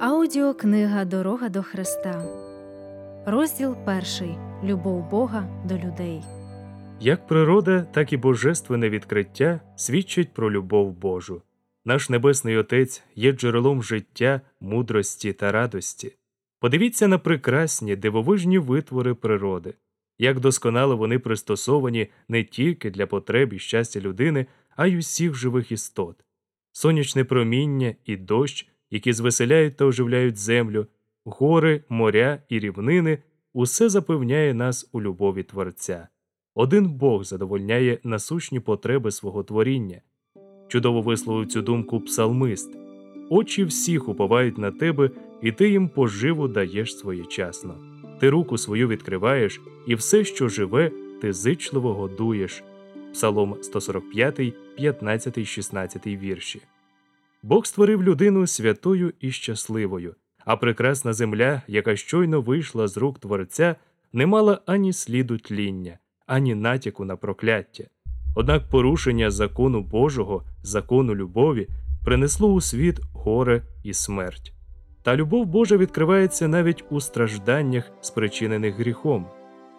Аудіокнига Дорога до Христа. Розділ перший. Любов Бога до людей. Як природа, так і божественне відкриття свідчать про любов Божу. Наш Небесний Отець є джерелом життя, мудрості та радості. Подивіться на прекрасні дивовижні витвори природи, як досконало вони пристосовані не тільки для потреб і щастя людини, а й усіх живих істот. Сонячне проміння і дощ, які звеселяють та оживляють землю, гори, моря і рівнини усе запевняє нас у любові Творця. Один Бог задовольняє насущні потреби свого творіння. Чудово висловив цю думку псалмист очі всіх уповають на тебе, і ти їм поживу даєш своєчасно. Ти руку свою відкриваєш, і все, що живе, ти зичливо годуєш. Псалом 145, 15, 16 вірші. Бог створив людину святою і щасливою, а прекрасна земля, яка щойно вийшла з рук Творця, не мала ані сліду тління, ані натяку на прокляття. Однак порушення закону Божого, закону любові, принесло у світ горе і смерть. Та любов Божа відкривається навіть у стражданнях, спричинених гріхом.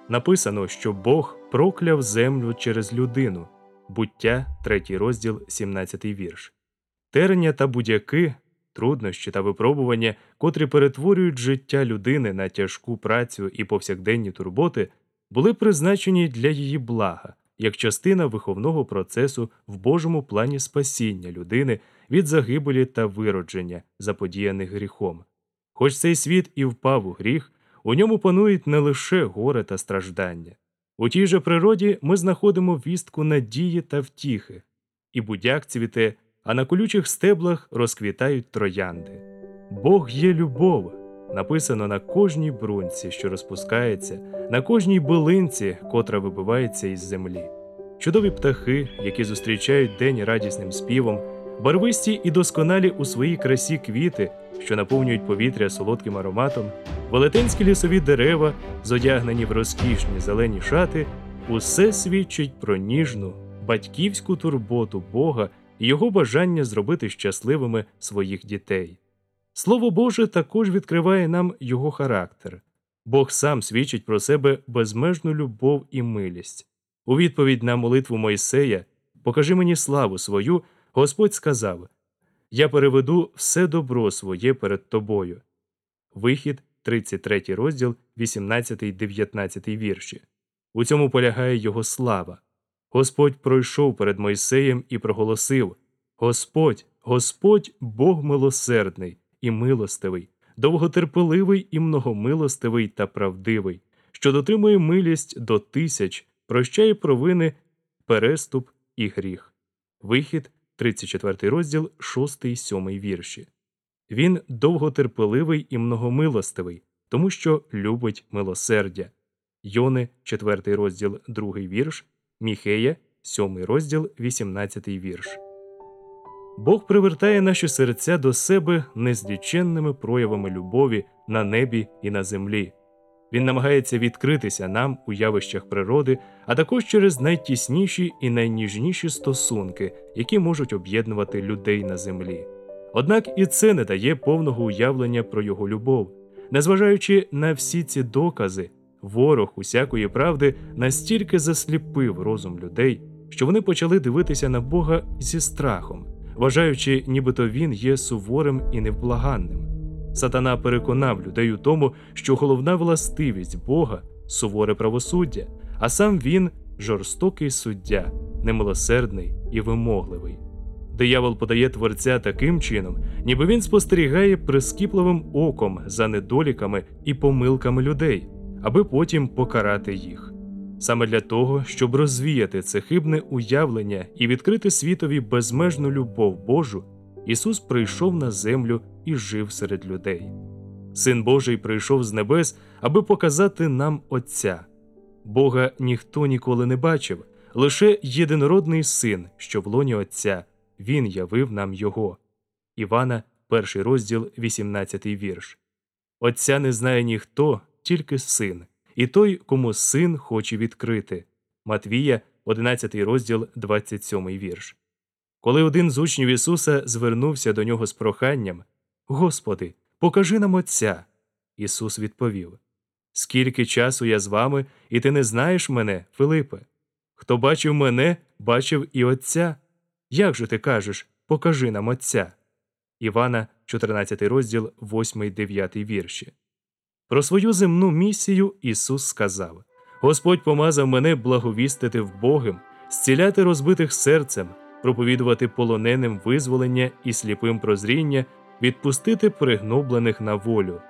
Написано, що Бог прокляв землю через людину. Буття, 3 розділ, 17 вірш. Терення та будяки, труднощі та випробування, котрі перетворюють життя людини на тяжку працю і повсякденні турботи, були призначені для її блага, як частина виховного процесу в Божому плані спасіння людини від загибелі та виродження, заподіяних гріхом. Хоч цей світ і впав у гріх, у ньому панують не лише горе та страждання. У тій же природі ми знаходимо вістку надії та втіхи, і будяк цвіте, а на колючих стеблах розквітають троянди. Бог є любов, написано на кожній брунці, що розпускається, на кожній билинці, котра вибивається із землі. Чудові птахи, які зустрічають день радісним співом, барвисті і досконалі у своїй красі квіти, що наповнюють повітря солодким ароматом, велетенські лісові дерева, зодягнені в розкішні зелені шати, усе свідчить про ніжну, батьківську турботу Бога його бажання зробити щасливими своїх дітей. Слово Боже також відкриває нам його характер. Бог сам свідчить про себе безмежну любов і милість. У відповідь на молитву Мойсея Покажи мені славу свою, Господь сказав Я переведу все добро своє перед тобою. Вихід, 33 розділ, 18, 19 вірші. У цьому полягає його слава. Господь пройшов перед Мойсеєм і проголосив Господь, Господь Бог милосердний і милостивий, довготерпеливий і многомилостивий та правдивий, що дотримує милість до тисяч, прощає провини, переступ і гріх. Вихід, 34 розділ, 6, 7 вірші. Він довготерпеливий і многомилостивий, тому що любить милосердя. Йони, 4 розділ, 2 вірш, Міхея, 7 розділ, 18 вірш. Бог привертає наші серця до себе незліченними проявами любові на небі і на землі. Він намагається відкритися нам у явищах природи, а також через найтісніші і найніжніші стосунки, які можуть об'єднувати людей на землі. Однак і це не дає повного уявлення про його любов. Незважаючи на всі ці докази, ворог усякої правди настільки засліпив розум людей, що вони почали дивитися на Бога зі страхом, вважаючи, нібито він є суворим і невблаганним. Сатана переконав людей у тому, що головна властивість Бога суворе правосуддя, а сам він жорстокий суддя, немилосердний і вимогливий. Диявол подає творця таким чином, ніби він спостерігає прискіпливим оком за недоліками і помилками людей, аби потім покарати їх. Саме для того, щоб розвіяти це хибне уявлення і відкрити світові безмежну любов Божу, Ісус прийшов на землю і жив серед людей. Син Божий прийшов з небес, аби показати нам Отця. Бога ніхто ніколи не бачив, лише єдинородний син, що в лоні Отця, Він явив нам Його. Івана, перший розділ, 18 вірш. Отця не знає ніхто, тільки син, і той, кому син хоче відкрити. Матвія, 11 розділ, 27 вірш. Коли один з учнів Ісуса звернувся до нього з проханням Господи, Покажи нам Отця. Ісус відповів Скільки часу я з вами, і ти не знаєш мене, Филипе? Хто бачив мене, бачив і Отця. Як же ти кажеш, покажи нам Отця? Івана, 14 розділ, 8, 9 вірші. Про свою земну місію Ісус сказав Господь помазав мене благовістити вбогим, зціляти розбитих серцем, проповідувати полоненим визволення і сліпим прозріння, відпустити пригноблених на волю.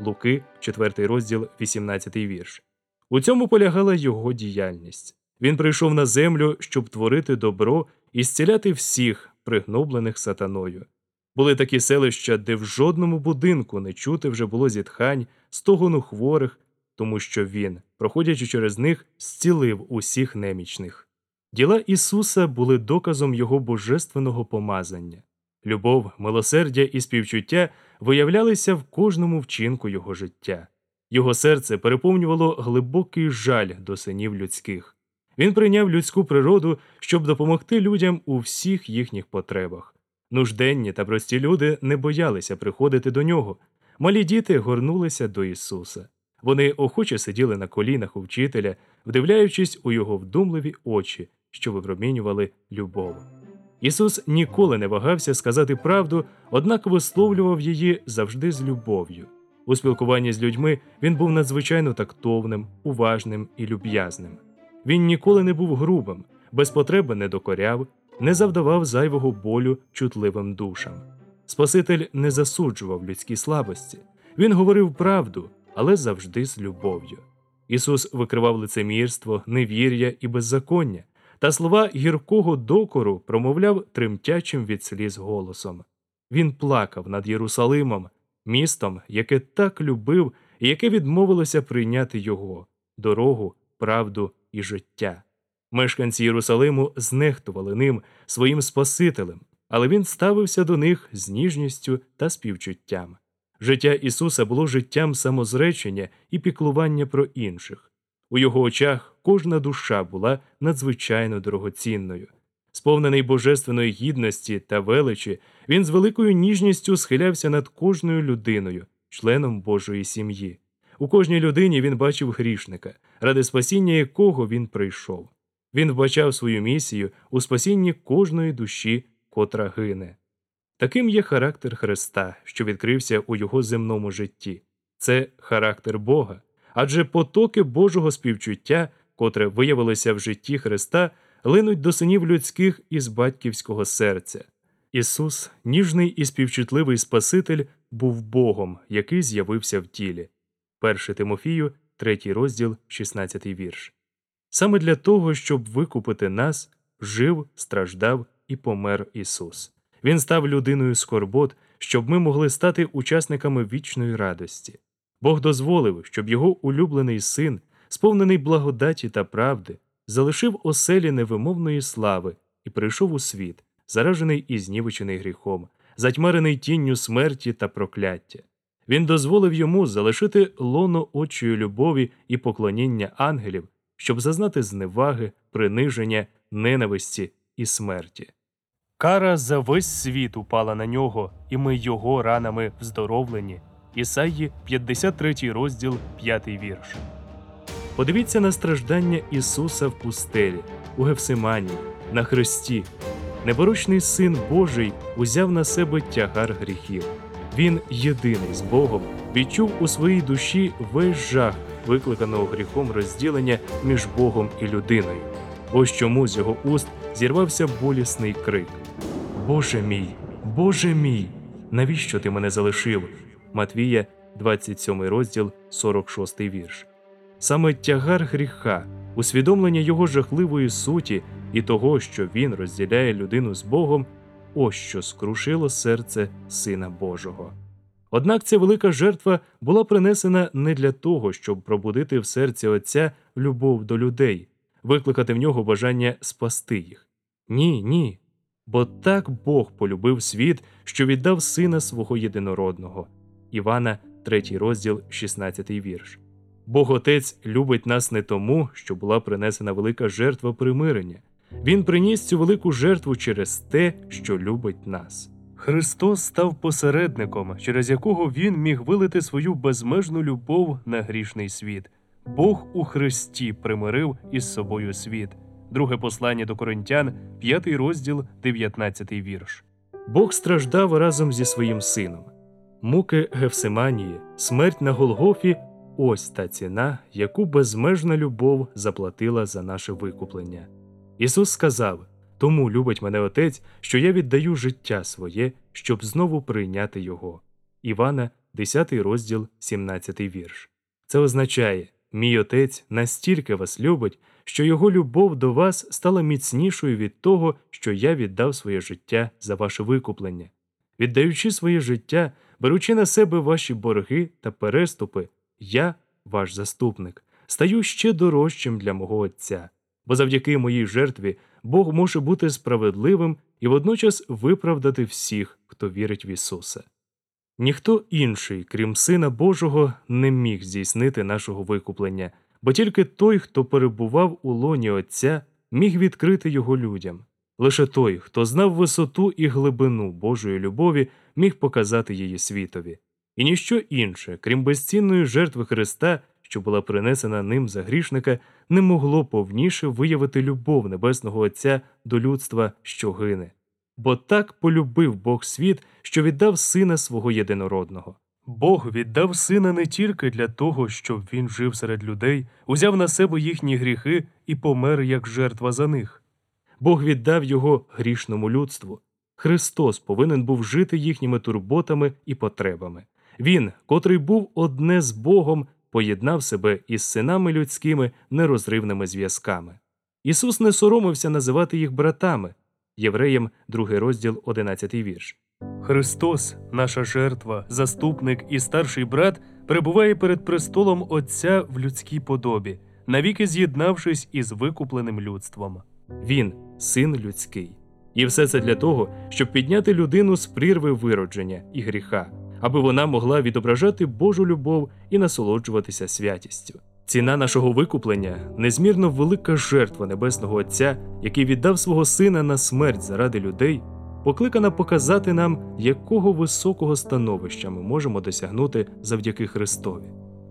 Луки, 4 розділ, 18 вірш. У цьому полягала його діяльність. Він прийшов на землю, щоб творити добро і зціляти всіх, пригноблених сатаною. Були такі селища, де в жодному будинку не чути вже було зітхань, стогону хворих, тому що він, проходячи через них, зцілив усіх немічних. Діла Ісуса були доказом Його божественного помазання. Любов, милосердя і співчуття виявлялися в кожному вчинку Його життя. Його серце переповнювало глибокий жаль до синів людських. Він прийняв людську природу, щоб допомогти людям у всіх їхніх потребах. Нужденні та прості люди не боялися приходити до нього. Малі діти горнулися до Ісуса. Вони охоче сиділи на колінах у вчителя, вдивляючись у його вдумливі очі, що випромінювали любов. Ісус ніколи не вагався сказати правду, однак висловлював її завжди з любов'ю. У спілкуванні з людьми він був надзвичайно тактовним, уважним і люб'язним. Він ніколи не був грубим, без потреби не докоряв, не завдавав зайвого болю чутливим душам. Спаситель не засуджував людські слабості, він говорив правду, але завжди з любов'ю. Ісус викривав лицемірство, невір'я і беззаконня, та слова гіркого докору промовляв тремтячим від сліз голосом. Він плакав над Єрусалимом, містом, яке так любив і яке відмовилося прийняти його дорогу, правду і життя. Мешканці Єрусалиму знехтували ним своїм Спасителем, але він ставився до них з ніжністю та співчуттям. Життя Ісуса було життям самозречення і піклування про інших. У його очах кожна душа була надзвичайно дорогоцінною. Сповнений божественної гідності та величі, він з великою ніжністю схилявся над кожною людиною, членом Божої сім'ї. У кожній людині він бачив грішника, ради спасіння якого він прийшов. Він вбачав свою місію у спасінні кожної душі, котра гине. Таким є характер Христа, що відкрився у його земному житті. Це характер Бога, адже потоки Божого співчуття, котре виявилося в житті Христа, линуть до синів людських із батьківського серця. Ісус, ніжний і співчутливий Спаситель, був Богом, який з'явився в тілі. 1 Тимофію, 3 розділ, 16 вірш. Саме для того, щоб викупити нас, жив, страждав і помер Ісус. Він став людиною скорбот, щоб ми могли стати учасниками вічної радості. Бог дозволив, щоб його улюблений син, сповнений благодаті та правди, залишив оселі невимовної слави і прийшов у світ, заражений і знівечений гріхом, затьмарений тінню смерті та прокляття. Він дозволив йому залишити лоно очою любові і поклоніння ангелів, щоб зазнати зневаги, приниження, ненависті і смерті. Кара за весь світ упала на нього, і ми його ранами вздоровлені. Ісаї, 53 розділ, 5 вірш. Подивіться на страждання Ісуса в пустелі, у Гефсиманії, на хресті. Непорочний Син Божий узяв на себе тягар гріхів. Він, єдиний з Богом, відчув у своїй душі весь жах, викликаного гріхом розділення між Богом і людиною. Ось чому з його уст зірвався болісний крик: Боже мій, Боже мій, навіщо ти мене залишив? Матвія, 27 розділ, 46 вірш. Саме тягар гріха, усвідомлення його жахливої суті і того, що він розділяє людину з Богом, ось що скрушило серце Сина Божого. Однак ця велика жертва була принесена не для того, щоб пробудити в серці Отця любов до людей, викликати в нього бажання спасти їх. Ні, ні. Бо так Бог полюбив світ, що віддав сина свого єдинородного. Івана, 3 розділ, 16 вірш. Бог Отець любить нас не тому, що була принесена велика жертва примирення. Він приніс цю велику жертву через те, що любить нас. Христос став посередником, через якого Він міг вилити свою безмежну любов на грішний світ. Бог у Христі примирив із собою світ. Друге послання до Коринтян, 5 розділ, 19 вірш. Бог страждав разом зі своїм сином. Муки Гефсиманії, смерть на Голгофі ось та ціна, яку безмежна любов заплатила за наше викуплення. Ісус сказав: Тому любить мене Отець, що я віддаю життя своє, щоб знову прийняти Його. Івана, 10 розділ, 17 вірш. Це означає, мій Отець настільки вас любить, що Його любов до вас стала міцнішою від того, що я віддав своє життя за ваше викуплення. Віддаючи своє життя, беручи на себе ваші борги та переступи, я, ваш заступник, стаю ще дорожчим для мого Отця, бо завдяки моїй жертві Бог може бути справедливим і водночас виправдати всіх, хто вірить в Ісуса. Ніхто інший, крім Сина Божого, не міг здійснити нашого викуплення, бо тільки той, хто перебував у лоні Отця, міг відкрити його людям. Лише той, хто знав висоту і глибину Божої любові, міг показати її світові. І ніщо інше, крім безцінної жертви Христа, що була принесена ним за грішника, не могло повніше виявити любов Небесного Отця до людства, що гине. Бо так полюбив Бог світ, що віддав сина свого єдинородного. Бог віддав сина не тільки для того, щоб він жив серед людей, узяв на себе їхні гріхи і помер як жертва за них. Бог віддав його грішному людству. Христос повинен був жити їхніми турботами і потребами. Він, котрий був одне з Богом, поєднав себе із синами людськими нерозривними зв'язками. Ісус не соромився називати їх братами. Євреям, 2 розділ, 11 вірш. Христос, наша жертва, заступник і старший брат, перебуває перед престолом Отця в людській подобі, навіки з'єднавшись із викупленим людством. Він син людський. І все це для того, щоб підняти людину з прірви виродження і гріха, аби вона могла відображати Божу любов і насолоджуватися святістю. Ціна нашого викуплення незмірно велика жертва Небесного Отця, який віддав свого сина на смерть заради людей, покликана показати нам, якого високого становища ми можемо досягнути завдяки Христові.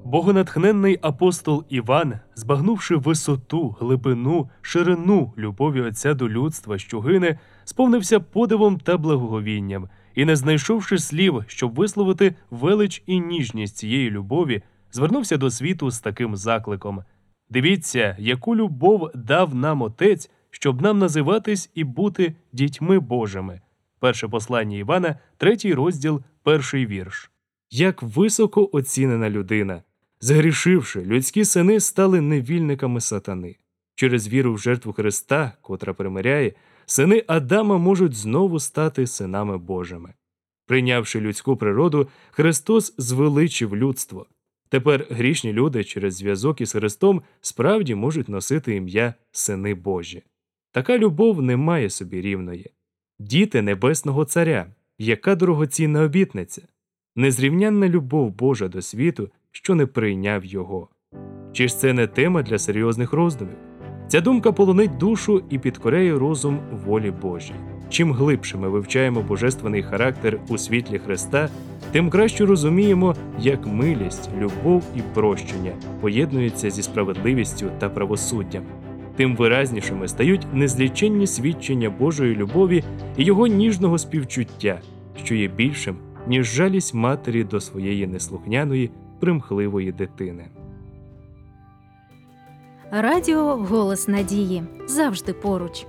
Богонатхненний апостол Іван, збагнувши висоту, глибину, ширину любові Отця до людства, що гине, сповнився подивом та благоговінням, і, не знайшовши слів, щоб висловити велич і ніжність цієї любові, звернувся до світу з таким закликом: Дивіться, яку любов дав нам Отець, щоб нам називатись і бути дітьми Божими. Перше послання Івана, третій розділ, перший вірш. Як високо оцінена людина. Згрішивши, людські сини стали невільниками сатани. Через віру в жертву Христа, котра примиряє, сини Адама можуть знову стати синами Божими. Прийнявши людську природу, Христос звеличив людство. Тепер грішні люди через зв'язок із Христом справді можуть носити ім'я Сини Божі. Така любов не має собі рівної. Діти Небесного Царя, яка дорогоцінна обітниця, незрівнянна любов Божа до світу, що не прийняв його. Чи ж це не тема для серйозних роздумів? Ця думка полонить душу і підкоряє розум волі Божій. Чим глибше ми вивчаємо божественний характер у світлі Христа, тим краще розуміємо, як милість, любов і прощення поєднуються зі справедливістю та правосуддям. Тим виразнішими стають незліченні свідчення Божої любові і його ніжного співчуття, що є більшим, ніж жалість матері до своєї неслухняної, примхливої дитини. Радіо Голос Надії завжди поруч.